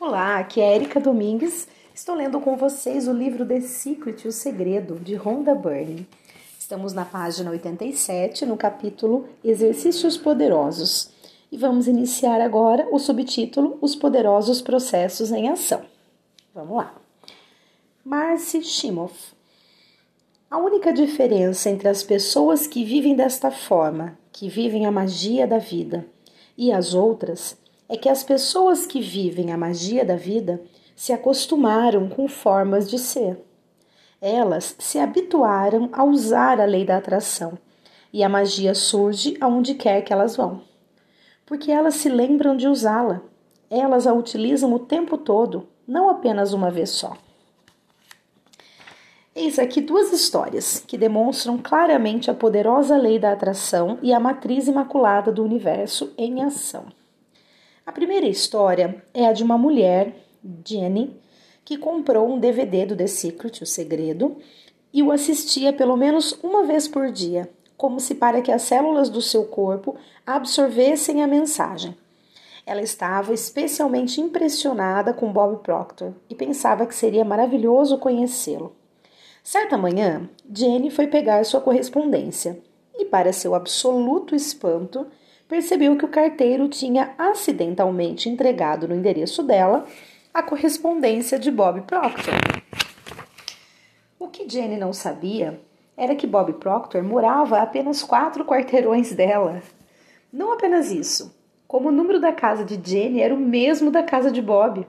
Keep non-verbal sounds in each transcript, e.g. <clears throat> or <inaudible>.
Olá, aqui é Erika Domingues. Estou lendo com vocês o livro The Secret, O Segredo, de Rhonda Byrne. Estamos na página 87, no capítulo Exercícios Poderosos. E vamos iniciar agora o subtítulo Os Poderosos Processos em Ação. Vamos lá. Marcy Shimoff. A única diferença entre as pessoas que vivem desta forma, que vivem a magia da vida, e as outras é que as pessoas que vivem a magia da vida se acostumaram com formas de ser. Elas se habituaram a usar a lei da atração e a magia surge aonde quer que elas vão. Porque elas se lembram de usá-la. Elas a utilizam o tempo todo, não apenas uma vez só. Eis aqui duas histórias que demonstram claramente a poderosa lei da atração e a matriz imaculada do universo em ação. A primeira história é a de uma mulher, Jenny, que comprou um DVD do The Secret, O Segredo, e o assistia pelo menos uma vez por dia, como se para que as células do seu corpo absorvessem a mensagem. Ela estava especialmente impressionada com Bob Proctor e pensava que seria maravilhoso conhecê-lo. Certa manhã, Jenny foi pegar sua correspondência e, para seu absoluto espanto, percebeu que o carteiro tinha acidentalmente entregado no endereço dela a correspondência de Bob Proctor. O que Jenny não sabia era que Bob Proctor morava a apenas quatro quarteirões dela. Não apenas isso, como o número da casa de Jenny era o mesmo da casa de Bob.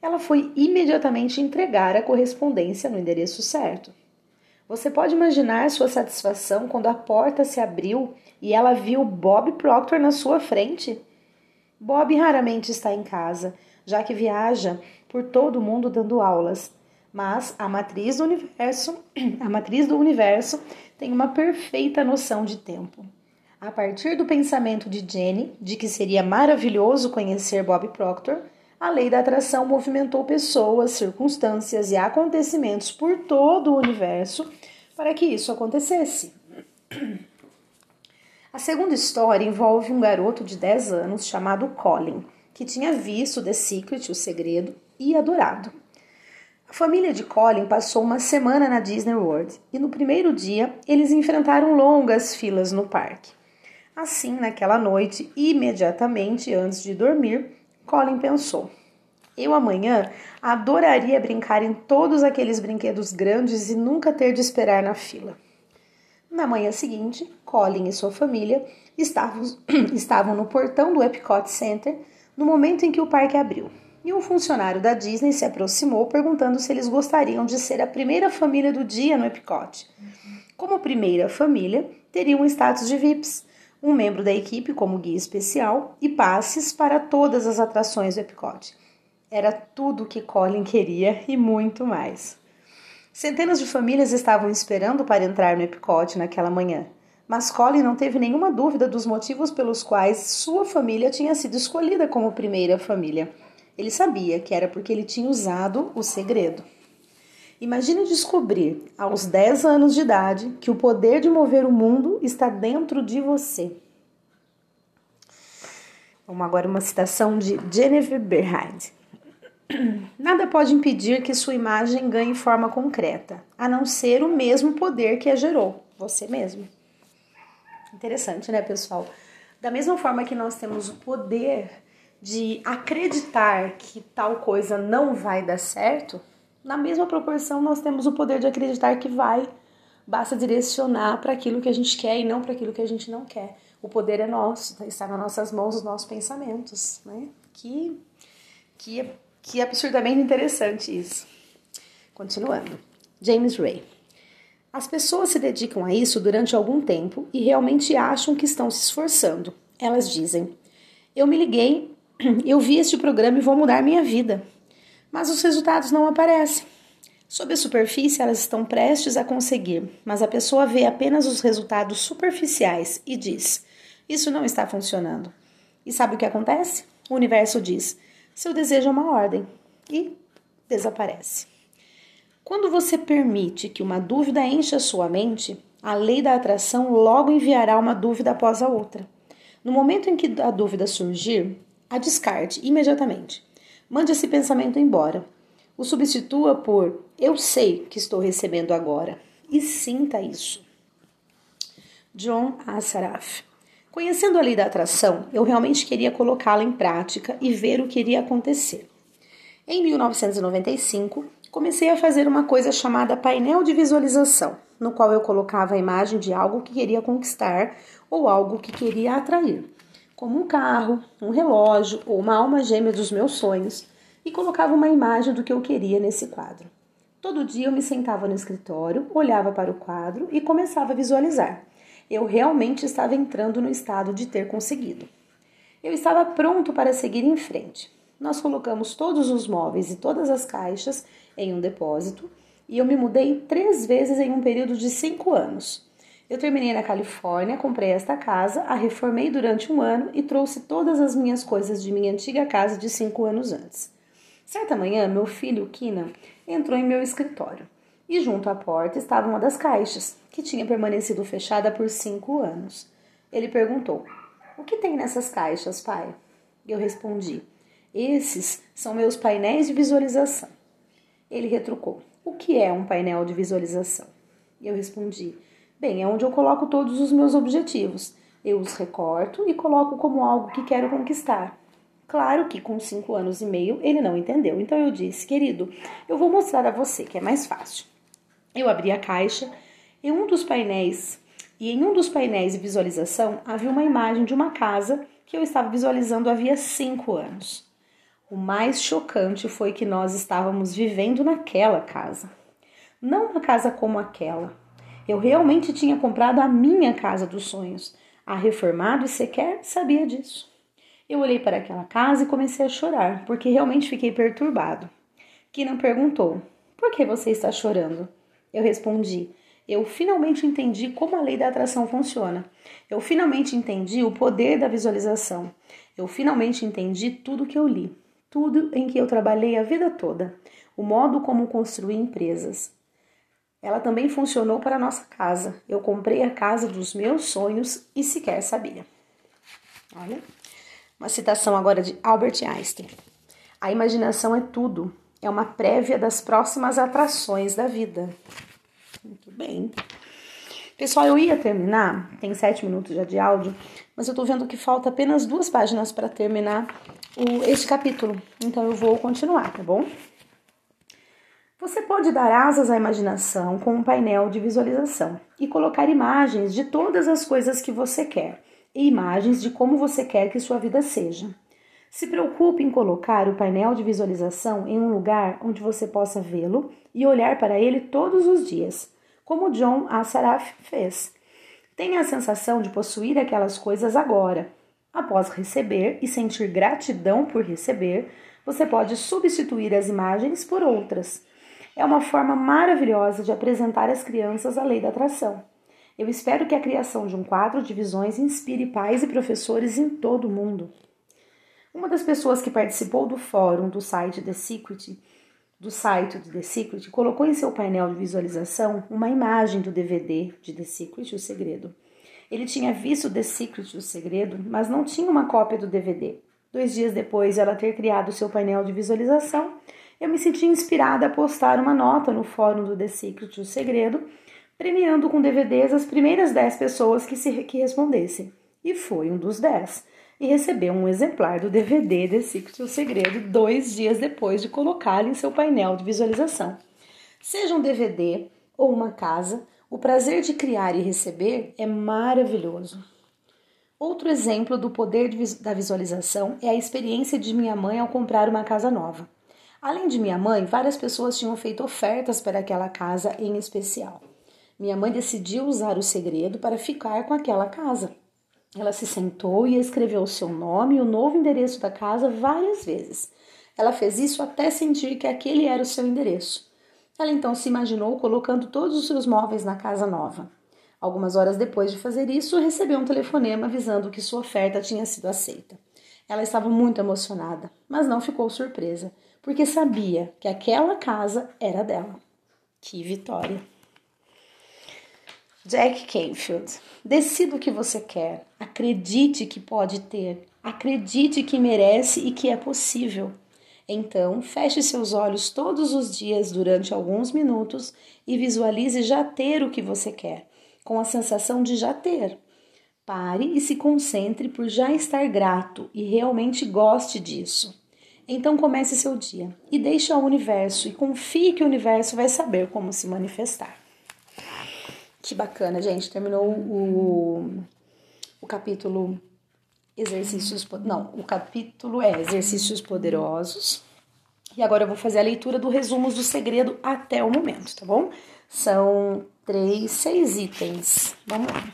Ela foi imediatamente entregar a correspondência no endereço certo. Você pode imaginar sua satisfação quando a porta se abriu e ela viu Bob Proctor na sua frente? Bob raramente está em casa, já que viaja por todo o mundo dando aulas. Mas a matriz do universo, <clears throat> a matriz do universo tem uma perfeita noção de tempo. A partir do pensamento de Jenny de que seria maravilhoso conhecer Bob Proctor, a lei da atração movimentou pessoas, circunstâncias e acontecimentos por todo o universo para que isso acontecesse. A segunda história envolve um garoto de 10 anos chamado Colin, que tinha visto The Secret, o segredo, e adorado. A família de Colin passou uma semana na Disney World e no primeiro dia eles enfrentaram longas filas no parque. Assim, naquela noite, imediatamente antes de dormir, Colin pensou: Eu amanhã adoraria brincar em todos aqueles brinquedos grandes e nunca ter de esperar na fila. Na manhã seguinte, Colin e sua família estavam, <clears throat> estavam no portão do Epcot Center no momento em que o parque abriu. E um funcionário da Disney se aproximou perguntando se eles gostariam de ser a primeira família do dia no Epcot. Como primeira família, teriam status de VIPs, um membro da equipe como guia especial e passes para todas as atrações do Epcot. Era tudo o que Colin queria e muito mais. Centenas de famílias estavam esperando para entrar no Epcot naquela manhã, mas Colin não teve nenhuma dúvida dos motivos pelos quais sua família tinha sido escolhida como primeira família. Ele sabia que era porque ele tinha usado o segredo. Imagine descobrir, aos 10 anos de idade, que o poder de mover o mundo está dentro de você. Vamos agora uma citação de Genevieve Berhard. <clears throat> Nada pode impedir que sua imagem ganhe forma concreta, a não ser o mesmo poder que a gerou, você mesmo. Interessante, né, pessoal? Da mesma forma que nós temos o poder de acreditar que tal coisa não vai dar certo, na mesma proporção, nós temos o poder de acreditar que vai. Basta direcionar para aquilo que a gente quer e não para aquilo que a gente não quer. O poder é nosso, tá? está nas nossas mãos, os nossos pensamentos, né? Que, que, que absurdamente interessante isso. Continuando. James Ray. As pessoas se dedicam a isso durante algum tempo e realmente acham que estão se esforçando. Elas dizem: Eu me liguei, <clears throat> eu vi este programa e vou mudar minha vida mas os resultados não aparecem. Sob a superfície, elas estão prestes a conseguir, mas a pessoa vê apenas os resultados superficiais e diz: Isso não está funcionando. E sabe o que acontece? O universo diz: Seu desejo é uma ordem e desaparece. Quando você permite que uma dúvida encha sua mente, a lei da atração logo enviará uma dúvida após a outra. No momento em que a dúvida surgir, a descarte imediatamente. Mande esse pensamento embora. O substitua por eu sei que estou recebendo agora e sinta isso. John Assaraf. Conhecendo a lei da atração, eu realmente queria colocá-la em prática e ver o que iria acontecer. Em 1995, comecei a fazer uma coisa chamada painel de visualização, no qual eu colocava a imagem de algo que queria conquistar ou algo que queria atrair, como um carro, um relógio ou uma alma gêmea dos meus sonhos, e colocava uma imagem do que eu queria nesse quadro. Todo dia eu me sentava no escritório, olhava para o quadro e começava a visualizar. Eu realmente estava entrando no estado de ter conseguido. Eu estava pronto para seguir em frente. Nós colocamos todos os móveis e todas as caixas em um depósito e eu me mudei três vezes em um período de cinco anos. Eu terminei na Califórnia, comprei esta casa, a reformei durante um ano e trouxe todas as minhas coisas de minha antiga casa de cinco anos antes. Certa manhã, meu filho, Kina, entrou em meu escritório e junto à porta estava uma das caixas, que tinha permanecido fechada por cinco anos. Ele perguntou: O que tem nessas caixas, pai? Eu respondi: Esses são meus painéis de visualização. Ele retrucou: O que é um painel de visualização? Eu respondi: Bem, é onde eu coloco todos os meus objetivos. Eu os recorto e coloco como algo que quero conquistar. Claro que com cinco anos e meio ele não entendeu, então eu disse: Querido, eu vou mostrar a você que é mais fácil. Eu abri a caixa e um dos painéis e em um dos painéis de visualização havia uma imagem de uma casa que eu estava visualizando havia cinco anos. O mais chocante foi que nós estávamos vivendo naquela casa. Não uma casa como aquela. Eu realmente tinha comprado a minha casa dos sonhos. A reformado e sequer sabia disso. Eu olhei para aquela casa e comecei a chorar, porque realmente fiquei perturbado. Kina perguntou: Por que você está chorando? Eu respondi: Eu finalmente entendi como a lei da atração funciona. Eu finalmente entendi o poder da visualização. Eu finalmente entendi tudo que eu li tudo em que eu trabalhei a vida toda, o modo como construí empresas. Ela também funcionou para nossa casa. Eu comprei a casa dos meus sonhos e sequer sabia. Olha, uma citação agora de Albert Einstein. A imaginação é tudo, é uma prévia das próximas atrações da vida. Muito bem. Pessoal, eu ia terminar, tem sete minutos já de áudio, mas eu tô vendo que falta apenas duas páginas para terminar o, este capítulo. Então eu vou continuar, tá bom? Você pode dar asas à imaginação com um painel de visualização e colocar imagens de todas as coisas que você quer e imagens de como você quer que sua vida seja. Se preocupe em colocar o painel de visualização em um lugar onde você possa vê-lo e olhar para ele todos os dias, como John Assaraf fez. Tenha a sensação de possuir aquelas coisas agora Após receber e sentir gratidão por receber, você pode substituir as imagens por outras. É uma forma maravilhosa de apresentar às crianças a lei da atração. Eu espero que a criação de um quadro de visões inspire pais e professores em todo o mundo. Uma das pessoas que participou do fórum do site The Secret, do site The Secret, colocou em seu painel de visualização uma imagem do DVD de The Secret, o segredo. Ele tinha visto The Secret, o segredo, mas não tinha uma cópia do DVD. Dois dias depois de ela ter criado seu painel de visualização, eu me senti inspirada a postar uma nota no fórum do The Secret, o segredo, premiando com DVDs as primeiras 10 pessoas que, se, que respondessem. E foi um dos 10. E recebeu um exemplar do DVD The Secret, o segredo, dois dias depois de colocá-lo em seu painel de visualização. Seja um DVD ou uma casa, o prazer de criar e receber é maravilhoso. Outro exemplo do poder da visualização é a experiência de minha mãe ao comprar uma casa nova. Além de minha mãe, várias pessoas tinham feito ofertas para aquela casa em especial. Minha mãe decidiu usar o segredo para ficar com aquela casa. Ela se sentou e escreveu o seu nome e o novo endereço da casa várias vezes. Ela fez isso até sentir que aquele era o seu endereço. Ela então se imaginou colocando todos os seus móveis na casa nova. Algumas horas depois de fazer isso, recebeu um telefonema avisando que sua oferta tinha sido aceita. Ela estava muito emocionada, mas não ficou surpresa, porque sabia que aquela casa era dela. Que vitória! Jack Canfield. Decida o que você quer. Acredite que pode ter. Acredite que merece e que é possível. Então, feche seus olhos todos os dias durante alguns minutos e visualize já ter o que você quer, com a sensação de já ter. Pare e se concentre por já estar grato e realmente goste disso. Então comece seu dia e deixe ao universo e confie que o universo vai saber como se manifestar. Que bacana, gente. Terminou o, o capítulo exercícios. Não, o capítulo é exercícios poderosos. E agora eu vou fazer a leitura do resumo do segredo até o momento, tá bom? São três, seis itens. Vamos lá.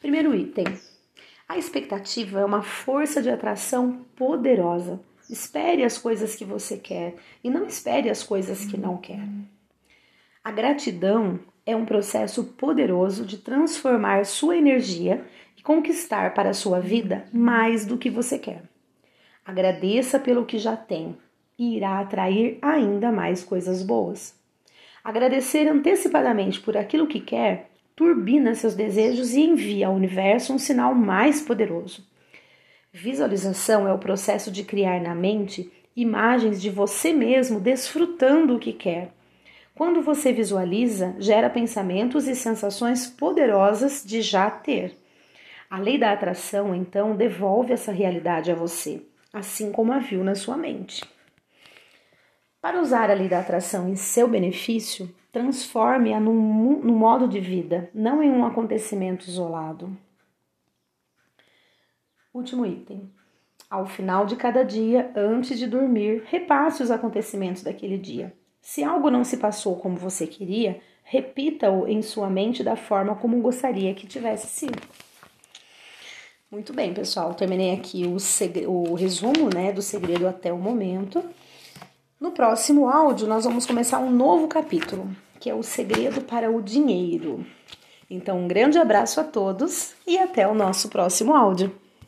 Primeiro item. A expectativa é uma força de atração poderosa. Espere as coisas que você quer e não espere as coisas que não quer. A gratidão é um processo poderoso de transformar sua energia e conquistar para a sua vida mais do que você quer. Agradeça pelo que já tem e irá atrair ainda mais coisas boas. Agradecer antecipadamente por aquilo que quer turbina seus desejos e envia ao universo um sinal mais poderoso. Visualização é o processo de criar na mente imagens de você mesmo desfrutando o que quer. Quando você visualiza, gera pensamentos e sensações poderosas de já ter. A lei da atração, então, devolve essa realidade a você, assim como a viu na sua mente. Para usar a lei da atração em seu benefício, transforme-a num, num modo de vida, não em um acontecimento isolado. Último item. Ao final de cada dia, antes de dormir, repasse os acontecimentos daquele dia. Se algo não se passou como você queria, repita-o em sua mente da forma como gostaria que tivesse sido. Muito bem, pessoal. Terminei aqui o, o resumo né, do segredo até o momento. No próximo áudio, nós vamos começar um novo capítulo, que é o segredo para o dinheiro. Então, um grande abraço a todos e até o nosso próximo áudio.